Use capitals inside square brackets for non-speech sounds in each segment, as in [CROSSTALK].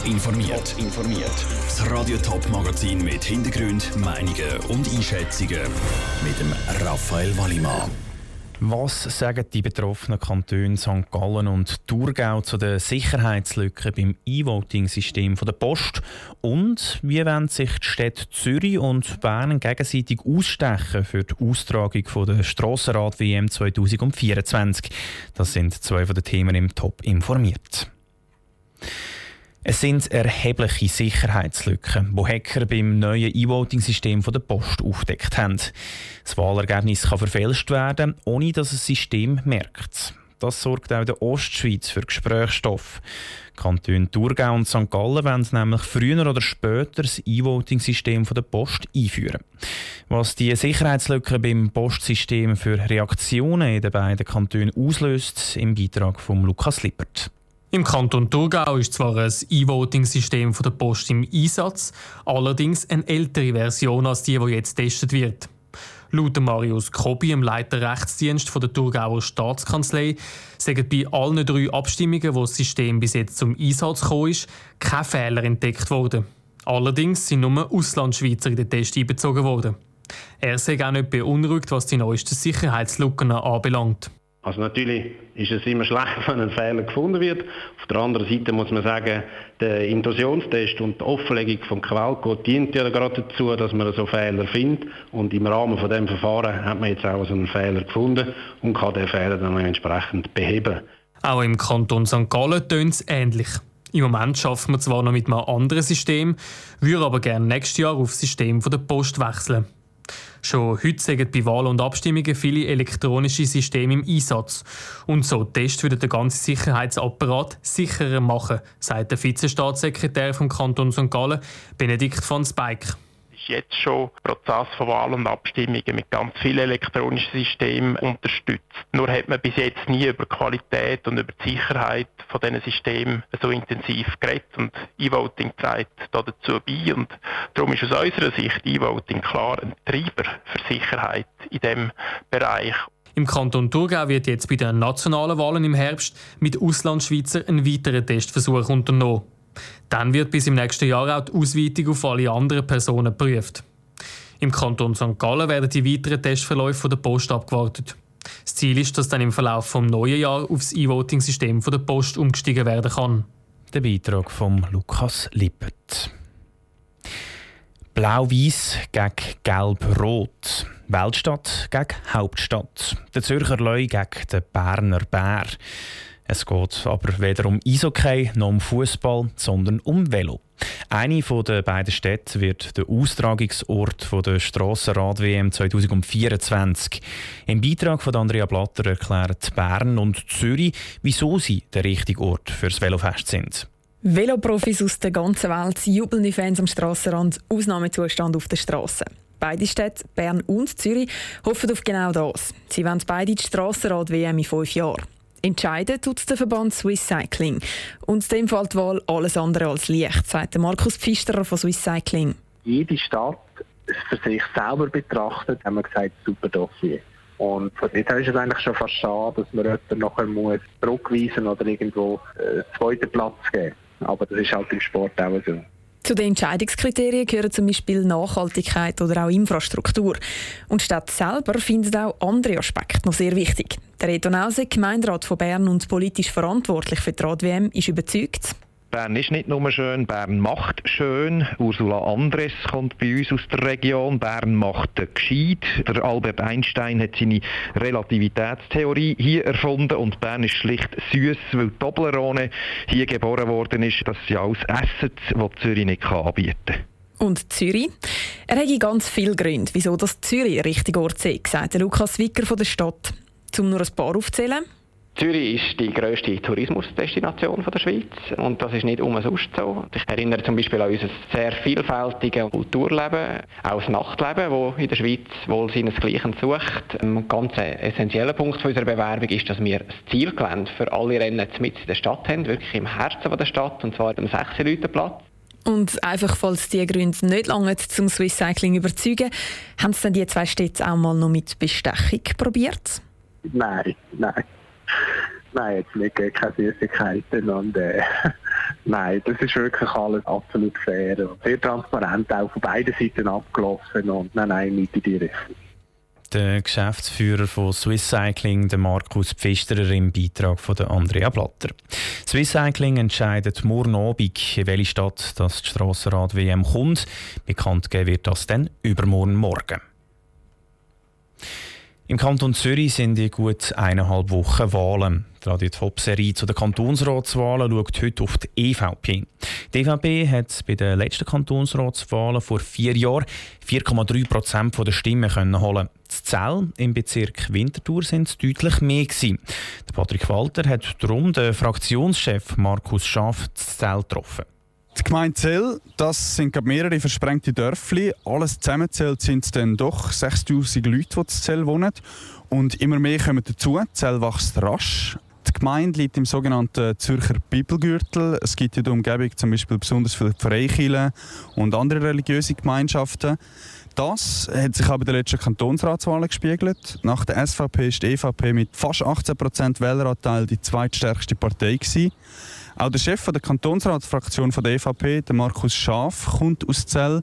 Top informiert. informiert. Das Radio Top Magazin mit Hintergrund, Meinungen und Einschätzungen mit dem Raphael Wallimann. Was sagen die betroffenen Kantone St. Gallen und Thurgau zu den Sicherheitslücken beim E-Voting-System der Post? Und wie wollen sich die Städte Zürich und Bern gegenseitig ausstechen für die Austragung der Strassenrad-WM 2024? Das sind zwei von den Themen im Top informiert. Es sind erhebliche Sicherheitslücken, die Hacker beim neuen E-Voting-System der Post aufdeckt haben. Das Wahlergebnis kann verfälscht werden, ohne dass das System merkt. Das sorgt auch der Ostschweiz für Gesprächsstoff. Kanton Thurgau und St. Gallen wollen nämlich früher oder später das E-Voting-System der Post einführen. Was die Sicherheitslücken beim Postsystem für Reaktionen in den beiden Kantonen auslöst, im Beitrag von Lukas Lippert. Im Kanton Thurgau ist zwar ein E-Voting-System der Post im Einsatz, allerdings eine ältere Version als die, die jetzt getestet wird. Laut Marius Kobi, dem Leiter Rechtsdienst der Thurgauer Staatskanzlei, sagen bei allen drei Abstimmungen, wo das System bis jetzt zum Einsatz gekommen ist, keine Fehler entdeckt worden. Allerdings sind nur Auslandschweizer in den Test einbezogen worden. Er sei auch nicht beunruhigt, was die neuesten Sicherheitslücken anbelangt. Also natürlich ist es immer schlecht, [LAUGHS] wenn ein Fehler gefunden wird. Auf der anderen Seite muss man sagen, der Intrusionstest und die Offenlegung vom Quellcode dient ja gerade dazu, dass man so Fehler findet. Und im Rahmen von dem Verfahren hat man jetzt auch so einen Fehler gefunden und kann den Fehler dann entsprechend beheben. Auch im Kanton St. Gallen tönt es ähnlich. Im Moment schaffen wir zwar noch mit einem anderen System, würde aber gerne nächstes Jahr auf das System der Post wechseln. Schon heute sind bei Wahlen und Abstimmungen viele elektronische Systeme im Einsatz. Und so Tests würden den ganzen Sicherheitsapparat sicherer machen, sagt der Vizestaatssekretär vom Kanton St. Gallen, Benedikt von Spike jetzt schon Prozess von Wahlen und Abstimmungen mit ganz vielen elektronischen Systemen unterstützt. Nur hat man bis jetzt nie über Qualität und über die Sicherheit von diesen Systemen so intensiv geredet und E-Voting trägt da dazu bei und darum ist aus unserer Sicht E-Voting klar ein Treiber für Sicherheit in diesem Bereich. Im Kanton Thurgau wird jetzt bei den nationalen Wahlen im Herbst mit Auslandschweizer ein weiterer Testversuch unternommen. Dann wird bis im nächsten Jahr auch die Ausweitung auf alle anderen Personen geprüft. Im Kanton St. Gallen werden die weiteren Testverläufe der Post abgewartet. Das Ziel ist, dass dann im Verlauf des neuen auf das E-Voting-System der Post umgestiegen werden kann. Der Beitrag von Lukas Lippert. Blau-Weiß gegen Gelb-Rot. Weltstadt gegen Hauptstadt. Der Zürcher Leu gegen den Berner Bär. Es geht aber weder um Eishockey noch um Fußball, sondern um Velo. Eine der beiden Städte wird der Austragungsort der Strassenrad-WM 2024. Im Beitrag von Andrea Blatter erklärt Bern und Zürich, wieso sie der richtige Ort für das Velofest sind. Veloprofis aus der ganzen Welt, jubelnde Fans am Strassenrand, Ausnahmezustand auf der Straße. Beide Städte, Bern und Zürich, hoffen auf genau das. Sie wollen beide die Strassenrad-WM in fünf Jahren. Entscheiden tut der Verband Swiss Cycling. Und dem fällt wohl alles andere als leicht, sagt Markus Pfisterer von Swiss Cycling. Jede Stadt für sich selber betrachtet, haben wir gesagt, super Dossier. Und von dort ist es eigentlich schon fast schade, dass man jemanden nachher muss zurückweisen oder irgendwo einen zweiten Platz geben. Aber das ist halt im Sport auch so. Zu den Entscheidungskriterien gehören zum Beispiel Nachhaltigkeit oder auch Infrastruktur. Und die Stadt selber findet auch andere Aspekte noch sehr wichtig. Der Reto Nause, Gemeinderat von Bern und politisch verantwortlich für die Rad-WM, ist überzeugt, Bern ist nicht nur schön, Bern macht schön. Ursula Andres kommt bei uns aus der Region. Bern macht gescheit. Der Albert Einstein hat seine Relativitätstheorie hier erfunden und Bern ist schlicht süß, weil Toblerone hier geboren worden ist. Das sind alles Assets, die Zürich nicht anbieten kann. Und Zürich? Er hat ganz viele Gründe, wieso das Zürich ein richtiger Ort ist, sagt Lukas Wicker von der Stadt. Um nur ein paar aufzuzählen. Zürich ist die grösste Tourismusdestination der Schweiz und das ist nicht umsonst so. Ich erinnere zum Beispiel an unser sehr vielfältiges Kulturleben, auch das Nachtleben, das in der Schweiz wohl seinesgleichen sucht. Ein ganz essentieller Punkt unserer Bewerbung ist, dass wir das Zielgelände für alle Rennen mit in der Stadt haben, wirklich im Herzen der Stadt, und zwar am 6 Platz. Und einfach, falls diese Gründe nicht lange zum Swiss Cycling überzeugen, haben Sie dann die zwei Städte auch mal noch mit Bestechung probiert? Nein, nein. [LAUGHS] Nein, jetzt nicht, keine Süßigkeiten und äh, [LAUGHS] Nein, das ist wirklich alles absolut fair und sehr transparent, auch von beiden Seiten abgelaufen und nein, nein, nicht in die Richtung. Der Geschäftsführer von Swiss Cycling, Markus Pfisterer, im Beitrag von Andrea Blatter. Swiss Cycling entscheidet morgen Abend, in welche Stadt das Strassenrad-WM kommt. Bekannt geben wird das dann übermorgen Morgen. Im Kanton Zürich sind in gut eineinhalb Wochen Wahlen. Die Radio Top-Serie zu den Kantonsratswahlen schaut heute auf die EVP. Die EVP hat bei den letzten Kantonsratswahlen vor vier Jahren 4,3 Prozent der Stimmen holen. Das Zell im Bezirk Winterthur sind es deutlich mehr gewesen. Patrick Walter hat darum den Fraktionschef Markus Schaff das Zell getroffen. Die Gemeinde Zell, das sind mehrere versprengte Dörfli. Alles zusammenzählt sind es dann doch 6000 Leute, die in Zell wohnen. Und immer mehr kommen dazu. Zell wächst rasch. Die Gemeinde liegt im sogenannten Zürcher Bibelgürtel. Es gibt in der Umgebung zum Beispiel besonders viele Freikirchen und andere religiöse Gemeinschaften. Das hat sich aber in den letzten Kantonsratswahlen gespiegelt. Nach der SVP ist die EVP mit fast 18% Wähleranteil die zweitstärkste Partei gewesen. Auch der Chef der Kantonsratsfraktion der EVP, der Markus Schaf, kommt aus Zell.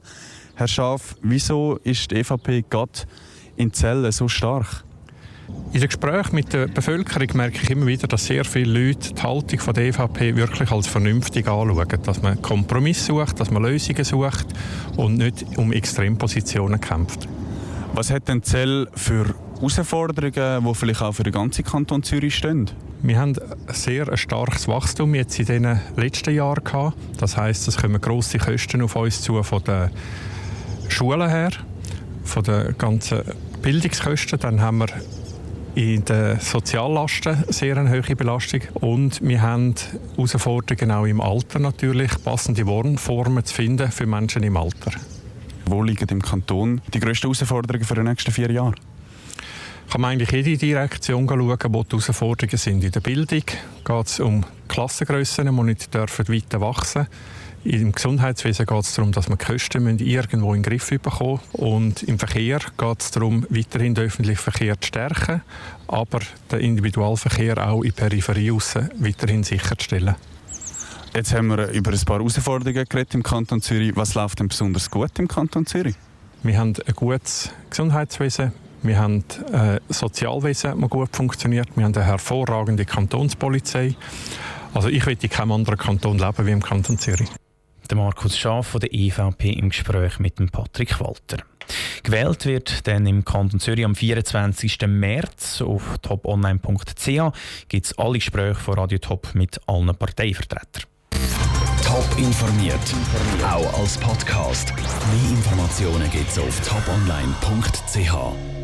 Herr Schaf, wieso ist die EVP gerade in Zell so stark? In den Gesprächen mit der Bevölkerung merke ich immer wieder, dass sehr viele Leute die Haltung von der EVP wirklich als vernünftig anschauen. Dass man Kompromisse sucht, dass man Lösungen sucht und nicht um Extrempositionen kämpft. Was hat denn Zell für Herausforderungen, die vielleicht auch für den ganzen Kanton Zürich stehen? Wir haben ein sehr starkes Wachstum jetzt in den letzten Jahren gehabt. Das heißt, es kommen grosse Kosten auf uns zu von den Schulen her, von den ganzen Bildungskosten. Dann haben wir in den Soziallasten sehr eine hohe Belastung und wir haben Herausforderungen auch im Alter natürlich, passende Wohnformen zu finden für Menschen im Alter. Wo liegen im Kanton die grössten Herausforderungen für die nächsten vier Jahre? Kann man eigentlich jede Direktion schauen, wo die Herausforderungen sind. In der Bildung geht es um Klassengrössen, die nicht dürfen weiter wachsen im Gesundheitswesen geht es darum, dass man die Kosten irgendwo in den Griff bekommen Und im Verkehr geht es darum, weiterhin den öffentlichen Verkehr zu stärken, aber den Individualverkehr auch in der Peripherie weiterhin sicherzustellen. Jetzt haben wir über ein paar Herausforderungen geredet im Kanton Zürich. Was läuft denn besonders gut im Kanton Zürich? Wir haben ein gutes Gesundheitswesen, wir haben ein äh, Sozialwesen, das gut funktioniert. Wir haben eine hervorragende Kantonspolizei. Also ich will in keinem anderen Kanton leben wie im Kanton Zürich. Der Markus Schaaf von der EVP im Gespräch mit dem Patrick Walter. Gewählt wird dann im Kanton Zürich am 24. März. Auf toponline.ch gibt es alle Gespräche von Radio Top mit allen Parteivertretern. Top informiert, auch als Podcast. Mehr Informationen gibt es auf toponline.ch.